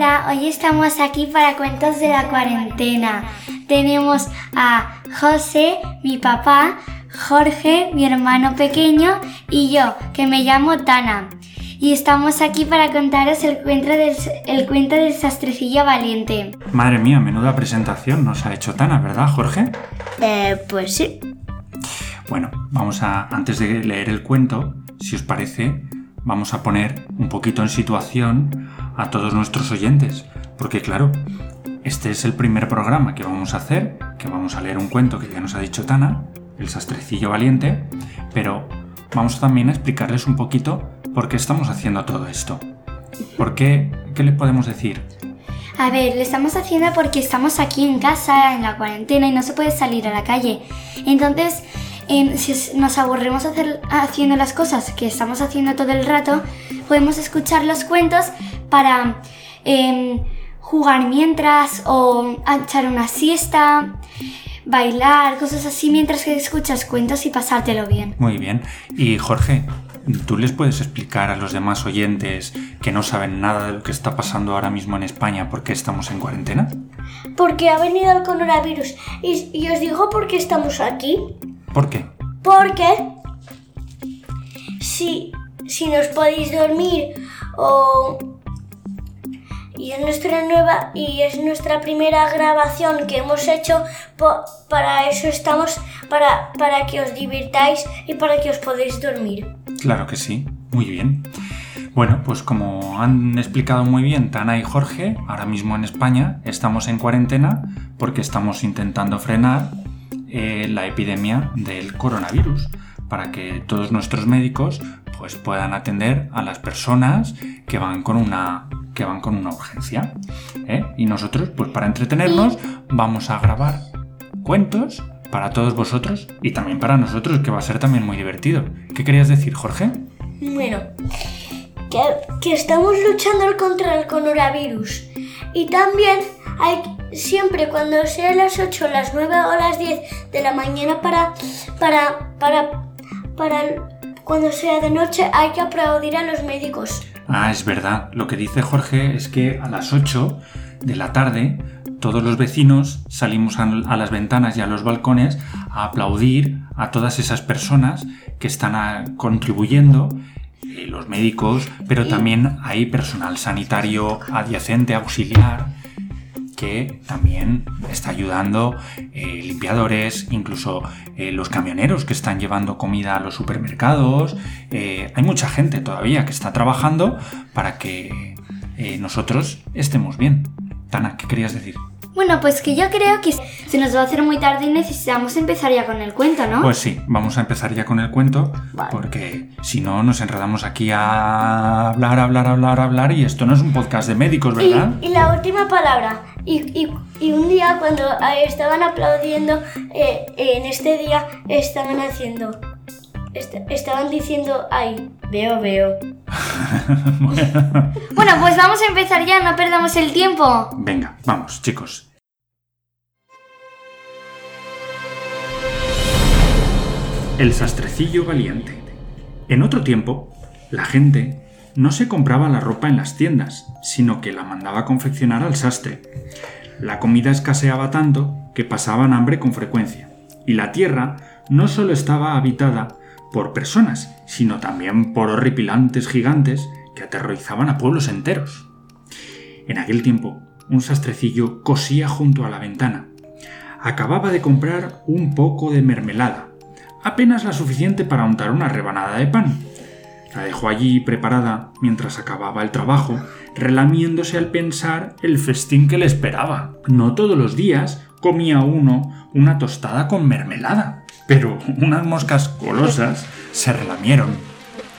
Hola, hoy estamos aquí para cuentos de la cuarentena. Tenemos a José, mi papá, Jorge, mi hermano pequeño, y yo, que me llamo Tana. Y estamos aquí para contaros el cuento del, el cuento del sastrecillo valiente. Madre mía, menuda presentación nos ha hecho Tana, ¿verdad, Jorge? Eh, pues sí. Bueno, vamos a, antes de leer el cuento, si os parece, vamos a poner un poquito en situación a todos nuestros oyentes, porque claro, este es el primer programa que vamos a hacer, que vamos a leer un cuento que ya nos ha dicho Tana, El sastrecillo valiente, pero vamos también a explicarles un poquito por qué estamos haciendo todo esto. ¿Por qué? ¿Qué le podemos decir? A ver, lo estamos haciendo porque estamos aquí en casa, en la cuarentena, y no se puede salir a la calle. Entonces, si nos aburrimos hacer- haciendo las cosas que estamos haciendo todo el rato, podemos escuchar los cuentos para em, jugar mientras o echar una siesta, bailar, cosas así mientras que escuchas cuentos y pasártelo bien. Muy bien. Y Jorge, ¿tú les puedes explicar a los demás oyentes que no saben nada de lo que está pasando ahora mismo en España por qué estamos en cuarentena? Porque ha venido el coronavirus. Y, y os digo por qué estamos aquí. ¿Por qué? Porque si, si nos podéis dormir o... Y es nuestra nueva y es nuestra primera grabación que hemos hecho. po- para eso estamos, para, para que os divirtáis y para que os podéis dormir. Claro que sí, muy bien. Bueno, pues como han explicado muy bien Tana y Jorge, ahora mismo en España estamos en cuarentena porque estamos intentando frenar eh, la epidemia del coronavirus para que todos nuestros médicos pues puedan atender a las personas que van con una que van con una urgencia ¿eh? y nosotros pues para entretenernos vamos a grabar cuentos para todos vosotros y también para nosotros que va a ser también muy divertido ¿qué querías decir Jorge? Bueno, que, que estamos luchando contra el coronavirus. Y también hay siempre cuando sea las 8, las 9 o las 10 de la mañana para para para para cuando sea de noche hay que aplaudir a los médicos. Ah, es verdad. Lo que dice Jorge es que a las 8 de la tarde todos los vecinos salimos a, las ventanas y a los balcones a aplaudir a todas esas personas que están ah, contribuyendo, los médicos, pero también hay personal sanitario adyacente, auxiliar, que también está ayudando, eh, limpiadores, incluso eh, los camioneros que están llevando comida a los supermercados. Eh, hay mucha gente todavía que está trabajando para que nosotros estemos bien. Tana, ¿qué querías decir? Bueno, pues que yo creo que se nos va a hacer muy tarde y necesitamos empezar ya con el cuento, ¿no? Pues sí, vamos a empezar ya con el cuento, Vale. porque si no nos enredamos aquí a hablar, hablar, hablar, hablar, y esto no es un podcast de médicos, Y, ¿verdad? y la última palabra. Y, y- y un día cuando eh, estaban aplaudiendo, eh, en este día estaban haciendo, est- estaban diciendo, ay, veo, veo. Bueno, pues vamos a empezar ya, no perdamos el tiempo. Venga, vamos, chicos. El sastrecillo valiente. En otro tiempo, la gente no se compraba la ropa en las tiendas, sino que la mandaba confeccionar al sastre. La comida escaseaba tanto que pasaban hambre con frecuencia, y la tierra no solo estaba habitada por personas, sino también por horripilantes gigantes que aterrorizaban a pueblos enteros. En aquel tiempo, un sastrecillo cosía junto a la ventana. Acababa de comprar un poco de mermelada, apenas la suficiente para untar una rebanada de pan. La dejó allí preparada mientras acababa el trabajo, relamiéndose al pensar el festín que le esperaba. No todos los días comía uno una tostada con mermelada, pero unas moscas colosas se relamieron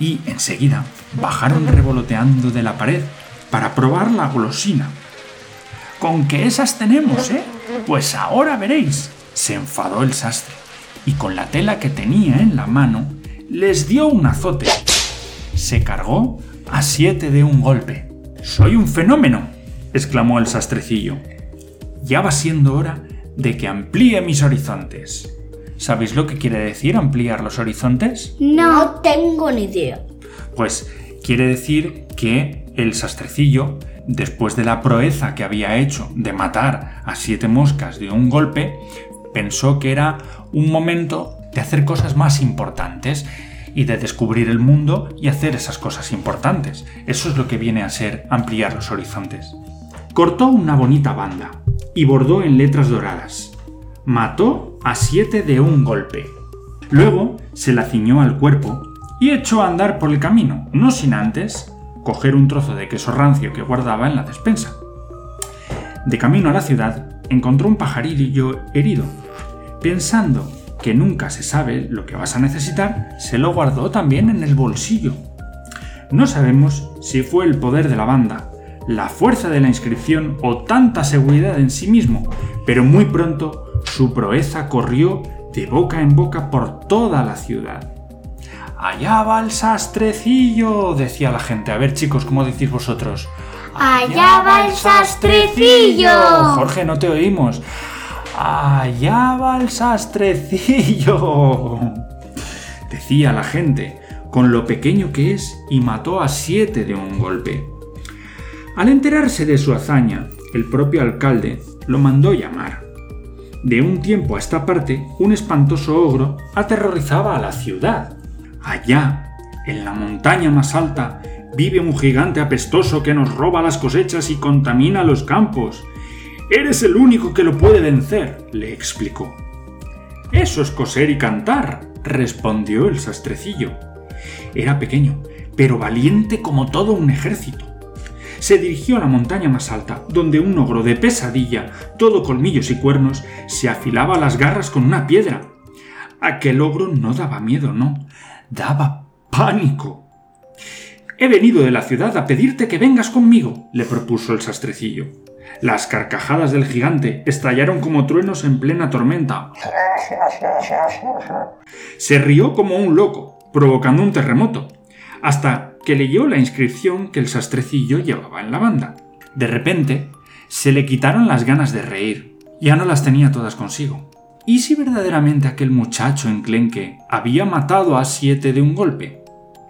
y enseguida bajaron revoloteando de la pared para probar la golosina. Con que esas tenemos, ¿eh? Pues ahora veréis. Se enfadó el sastre y con la tela que tenía en la mano les dio un azote. Se cargó a siete de un golpe. ¡Soy un fenómeno! exclamó el sastrecillo. Ya va siendo hora de que amplíe mis horizontes. ¿Sabéis lo que quiere decir ampliar los horizontes? No. Tengo ni idea. Pues quiere decir que el sastrecillo después de la proeza que había hecho de matar a siete moscas de un golpe, pensó que era un momento de hacer cosas más importantes y de descubrir el mundo y hacer esas cosas importantes. Eso es lo que viene a ser ampliar los horizontes. Cortó una bonita banda y bordó en letras doradas. Mató a siete de un golpe. Luego se la ciñó al cuerpo y echó a andar por el camino, no sin antes coger un trozo de queso rancio que guardaba en la despensa. De camino a la ciudad, encontró un pajarillo herido. Pensando que nunca se sabe lo que vas a necesitar, se lo guardó también en el bolsillo. No sabemos si fue el poder de la banda, la fuerza de la inscripción o tanta seguridad en sí mismo, pero muy pronto su proeza corrió de boca en boca por toda la ciudad. Allá va el sastrecillo, decía la gente. A ver chicos, ¿cómo decís vosotros? Allá va el sastrecillo. Jorge, no te oímos. Allá va el sastrecillo. Decía la gente, con lo pequeño que es, y mató a siete de un golpe. Al enterarse de su hazaña, el propio alcalde lo mandó llamar. De un tiempo a esta parte, un espantoso ogro aterrorizaba a la ciudad. Allá, en la montaña más alta, vive un gigante apestoso que nos roba las cosechas y contamina los campos. Eres el único que lo puede vencer, le explicó. Eso es coser y cantar, respondió el sastrecillo. Era pequeño, pero valiente como todo un ejército. Se dirigió a la montaña más alta, donde un ogro de pesadilla, todo colmillos y cuernos, se afilaba las garras con una piedra. Aquel ogro no daba miedo, no, daba pánico. He venido de la ciudad a pedirte que vengas conmigo, le propuso el sastrecillo. Las carcajadas del gigante estallaron como truenos en plena tormenta. Se rió como un loco, provocando un terremoto, hasta que leyó la inscripción que el sastrecillo llevaba en la banda. De repente, se le quitaron las ganas de reír. Ya no las tenía todas consigo. ¿Y si verdaderamente aquel muchacho enclenque había matado a siete de un golpe?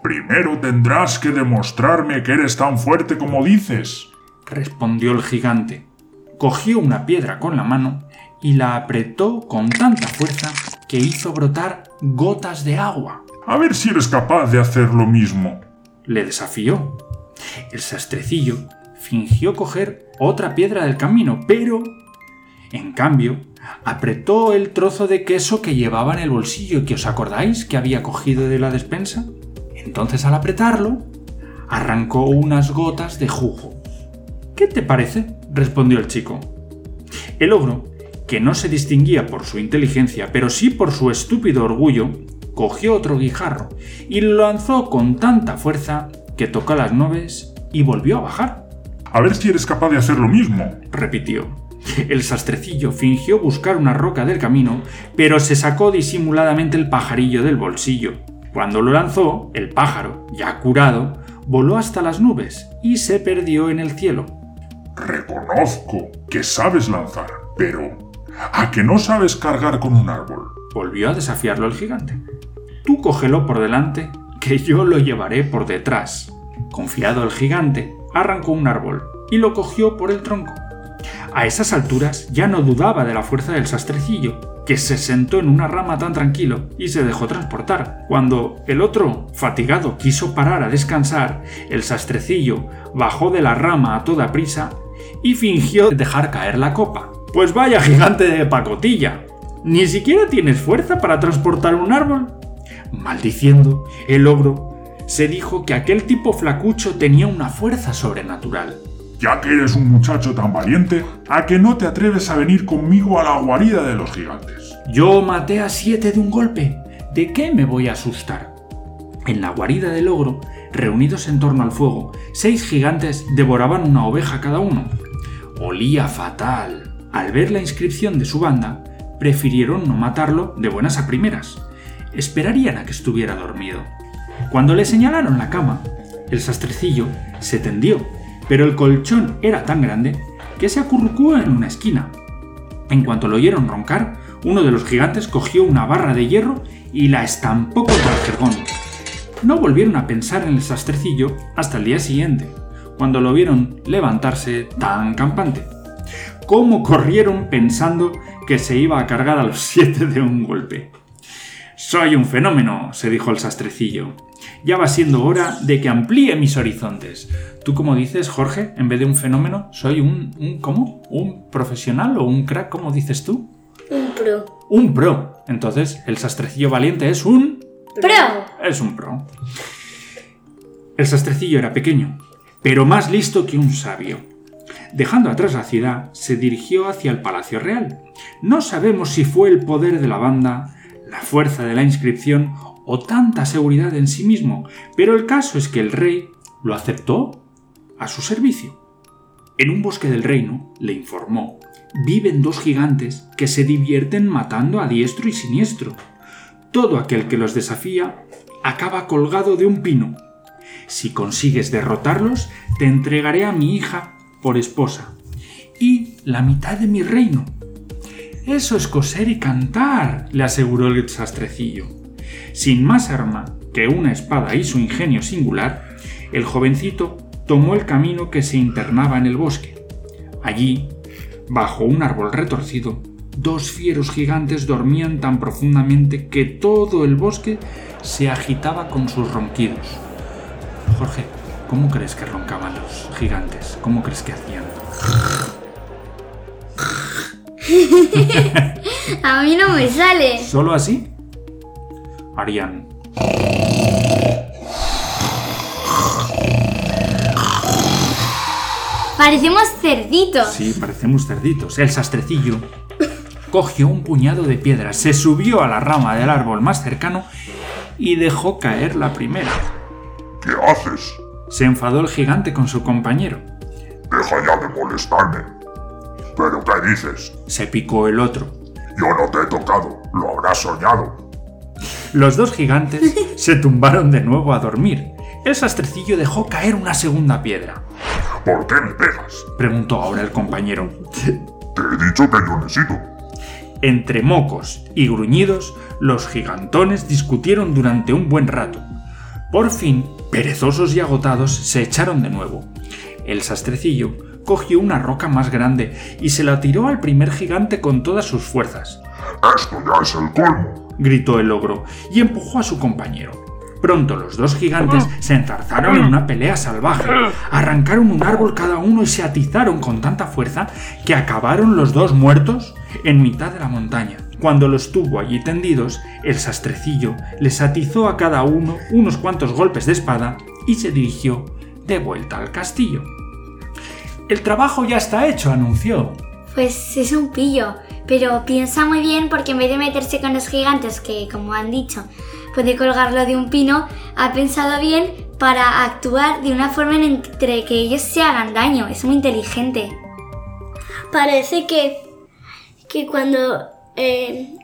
Primero tendrás que demostrarme que eres tan fuerte como dices, respondió el gigante. Cogió una piedra con la mano y la apretó con tanta fuerza que hizo brotar gotas de agua. A ver si eres capaz de hacer lo mismo. Le desafió. El sastrecillo fingió coger otra piedra del camino, pero, en cambio, apretó el trozo de queso que llevaba en el bolsillo que os acordáis que había cogido de la despensa. Entonces al apretarlo, arrancó unas gotas de jugo. ¿Qué te parece? respondió el chico. El ogro, que no se distinguía por su inteligencia, pero sí por su estúpido orgullo, cogió otro guijarro y lo lanzó con tanta fuerza que tocó las nubes y volvió a bajar. A ver si eres capaz de hacer lo mismo, repitió. El sastrecillo fingió buscar una roca del camino, pero se sacó disimuladamente el pajarillo del bolsillo. Cuando lo lanzó, el pájaro, ya curado, voló hasta las nubes y se perdió en el cielo. Reconozco que sabes lanzar, pero ¿a que no sabes cargar con un árbol? Volvió a desafiarlo el gigante. Tú cógelo por delante, que yo lo llevaré por detrás. Confiado el gigante, arrancó un árbol y lo cogió por el tronco. A esas alturas ya no dudaba de la fuerza del sastrecillo, que se sentó en una rama tan tranquilo y se dejó transportar. Cuando el otro, fatigado, quiso parar a descansar, el sastrecillo bajó de la rama a toda prisa y fingió dejar caer la copa. Pues vaya gigante de pacotilla. ¿Ni siquiera tienes fuerza para transportar un árbol? Maldiciendo, el ogro se dijo que aquel tipo flacucho tenía una fuerza sobrenatural. Ya que eres un muchacho tan valiente, ¿a que no te atreves a venir conmigo a la guarida de los gigantes? Yo maté a siete de un golpe. ¿De qué me voy a asustar? En la guarida del ogro, reunidos en torno al fuego, seis gigantes devoraban una oveja cada uno. Olía fatal. Al ver la inscripción de su banda, prefirieron no matarlo de buenas a primeras. Esperarían a que estuviera dormido. Cuando le señalaron la cama, el sastrecillo se tendió, pero el colchón era tan grande que se acurrucó en una esquina. En cuanto lo oyeron roncar, uno de los gigantes cogió una barra de hierro y la estampó contra el jergón. No volvieron a pensar en el sastrecillo hasta el día siguiente, cuando lo vieron levantarse tan campante. Cómo corrieron pensando que se iba a cargar a los siete de un golpe. Soy un fenómeno, se dijo el sastrecillo. Ya va siendo hora de que amplíe mis horizontes. ¿Tú cómo dices, Jorge? En vez de un fenómeno, soy un, un ¿cómo? ¿Un profesional o un crack? ¿Cómo dices tú? Un pro. Un pro. Entonces, el sastrecillo valiente es un... ¡Pro! Es un pro. El sastrecillo era pequeño, pero más listo que un sabio. Dejando atrás la ciudad, se dirigió hacia el Palacio Real. No sabemos si fue el poder de la banda, la fuerza de la inscripción o tanta seguridad en sí mismo, pero el caso es que el rey lo aceptó a su servicio. En un bosque del reino, le informó, viven dos gigantes que se divierten matando a diestro y siniestro. Todo aquel que los desafía acaba colgado de un pino. Si consigues derrotarlos, te entregaré a mi hija por esposa y la mitad de mi reino. Eso es coser y cantar, le aseguró el sastrecillo. Sin más arma que una espada y su ingenio singular, el jovencito tomó el camino que se internaba en el bosque. Allí, bajo un árbol retorcido, dos fieros gigantes dormían tan profundamente que todo el bosque se agitaba con sus ronquidos. Jorge, ¿cómo crees que roncaban los gigantes? ¿Cómo crees que hacían? A mí no me sale. ¿Solo así? Harían. Parecemos cerditos. Sí, parecemos cerditos. El sastrecillo cogió un puñado de piedras, se subió a la rama del árbol más cercano y dejó caer la primera. ¿Qué haces? Se enfadó el gigante con su compañero. Deja ya de molestarme. ¿Pero qué dices? Se picó el otro. Yo no te he tocado, lo habrás soñado. Los dos gigantes se tumbaron de nuevo a dormir. El sastrecillo dejó caer una segunda piedra. ¿Por qué me pegas? Preguntó ahora el compañero. Te he dicho que yo necesito. Entre mocos y gruñidos, los gigantones discutieron durante un buen rato. Por fin, perezosos y agotados, se echaron de nuevo. El sastrecillo cogió una roca más grande y se la tiró al primer gigante con todas sus fuerzas. Esto ya es el colmo. gritó el ogro y empujó a su compañero. Pronto los dos gigantes se enzarzaron en una pelea salvaje. Arrancaron un árbol cada uno y se atizaron con tanta fuerza que acabaron los dos muertos en mitad de la montaña. Cuando los tuvo allí tendidos, el sastrecillo les atizó a cada uno unos cuantos golpes de espada y se dirigió de vuelta al castillo. El trabajo ya está hecho, anunció. Pues es un pillo, pero piensa muy bien porque en vez de meterse con los gigantes, que como han dicho, puede colgarlo de un pino, ha pensado bien para actuar de una forma en entre que ellos se hagan daño. Es muy inteligente. Parece que, que cuando eh,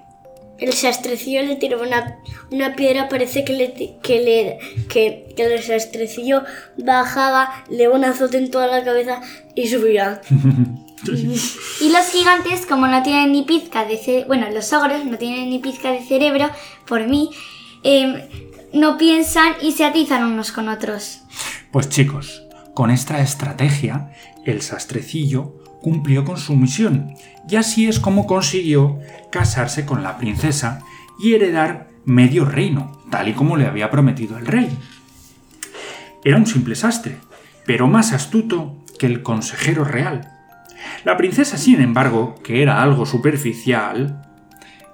el sastrecillo le tiró una, una piedra, parece que, le, que, le, que, que el sastrecillo bajaba, le daba un azote en toda la cabeza y subía. Y los gigantes, como no tienen ni pizca de cerebro, bueno, los ogros no tienen ni pizca de cerebro, por mí, em, no piensan y se atizan unos con otros. Pues chicos, con esta estrategia, el sastrecillo cumplió con su misión y así es como consiguió casarse con la princesa y heredar medio reino, tal y como le había prometido el rey. Era un simple sastre, pero más astuto que el consejero real. La princesa, sin embargo, que era algo superficial,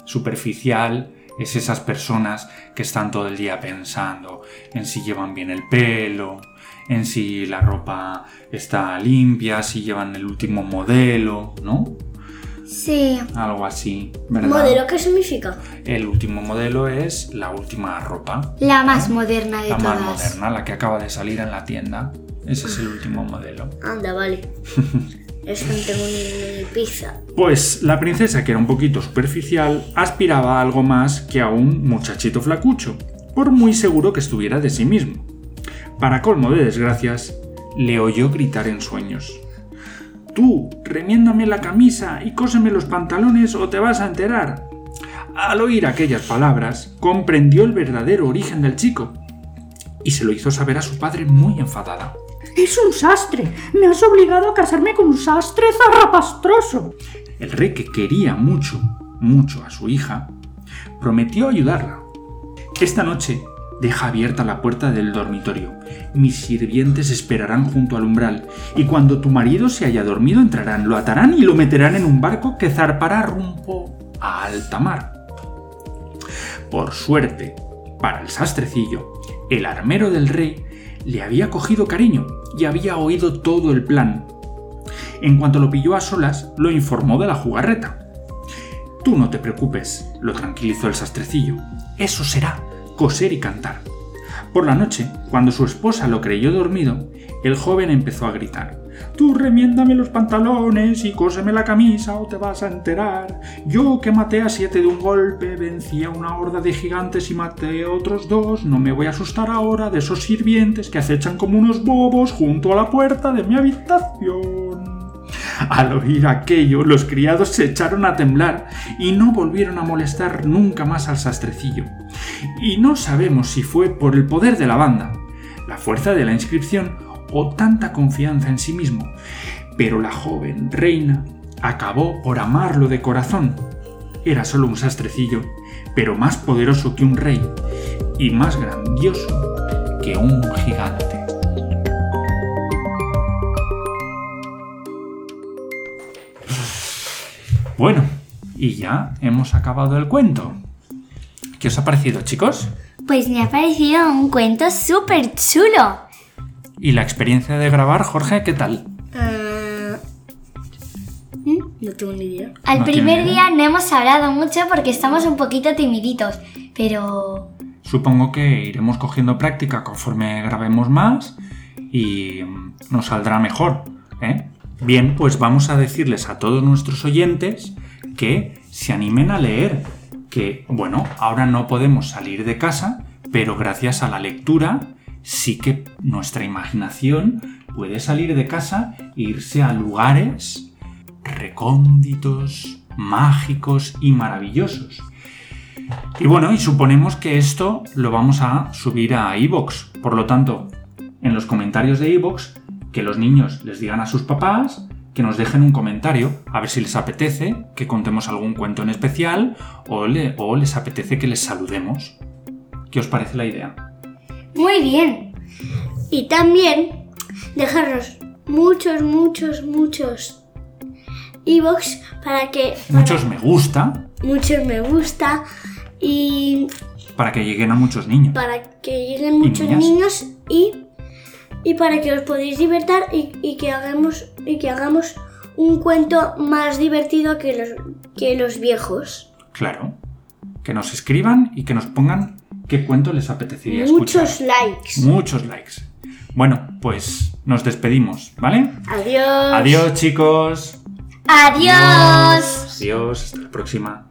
superficial es esas personas que están todo el día pensando en si llevan bien el pelo, en si la ropa está limpia, si llevan el último modelo, ¿no? Sí. Algo así, ¿verdad? ¿Modelo qué significa? El último modelo es la última ropa, La más moderna de la todas. más moderna, la que acaba de salir en la tienda. Ese es el último modelo. Anda, vale. Eso no tengo ni, ni pizza. Pues la princesa, que era un poquito superficial, aspiraba a algo más que a un muchachito flacucho, por muy seguro que estuviera de sí mismo. Para colmo de desgracias, le oyó gritar en sueños. Tú, remiéndame la camisa y cóseme los pantalones o te vas a enterar. Al oír aquellas palabras, comprendió el verdadero origen del chico y se lo hizo saber a su padre muy enfadada. Es un sastre. Me has obligado a casarme con un sastre zarrapastroso. El rey, que quería mucho, mucho a su hija, prometió ayudarla. Esta noche deja abierta la puerta del dormitorio. Mis sirvientes esperarán junto al umbral, y cuando tu marido se haya dormido entrarán, lo atarán y lo meterán en un barco que zarpará rumbo a alta mar. Por suerte, para el sastrecillo, el armero del rey le había cogido cariño y había oído todo el plan. En cuanto lo pilló a solas, lo informó de la jugarreta. Tú no te preocupes, lo tranquilizó el sastrecillo. Eso será coser y cantar. Por la noche, cuando su esposa lo creyó dormido, el joven empezó a gritar. Tú remiéndame los pantalones y cóseme la camisa o te vas a enterar. Yo que maté a siete de un golpe, vencí a una horda de gigantes y maté a otros dos, no me voy a asustar ahora de esos sirvientes que acechan como unos bobos junto a la puerta de mi habitación. Al oír aquello, los criados se echaron a temblar y no volvieron a molestar nunca más al sastrecillo. Y no sabemos si fue por el poder de la banda, la fuerza de la inscripción o tanta confianza en sí mismo, pero la joven reina acabó por amarlo de corazón. Era solo un sastrecillo, pero más poderoso que un rey y más grandioso que un gigante. Bueno, y ya hemos acabado el cuento. ¿Qué os ha parecido, chicos? Pues me ha parecido un cuento súper chulo. ¿Y la experiencia de grabar, Jorge, qué tal? Ah, ¿mm? no tengo ni idea. Al No primer día no hemos hablado mucho porque estamos un poquito timiditos, pero Supongo que iremos cogiendo práctica conforme grabemos más y nos saldrá mejor. ¿eh? Bien, pues vamos a decirles a todos nuestros oyentes que se animen a leer. Que, bueno, ahora no podemos salir de casa, pero gracias a la lectura sí que nuestra imaginación puede salir de casa e irse a lugares recónditos, mágicos y maravillosos. Y bueno, y suponemos que esto lo vamos a subir a iVoox. Por lo tanto, en los comentarios de iVoox, que los niños les digan a sus papás que nos dejen un comentario, a ver si les apetece que contemos algún cuento en especial o, le- o les apetece que les saludemos. ¿Qué os parece la idea? muy bien. Y también dejarnos muchos, muchos, muchos e-box para que Muchos me gusta muchos me gusta y para que lleguen a muchos niños. para que lleguen muchos niños y, y para que os podáis divertir y, y que hagamos y que hagamos un cuento más divertido que los, que los viejos. Claro. Que nos escriban y que nos pongan qué cuento les apetecería escuchar. Muchos likes. Muchos likes. Bueno, pues nos despedimos, ¿vale? Adiós. Adiós chicos. Adiós. Adiós, hasta la próxima.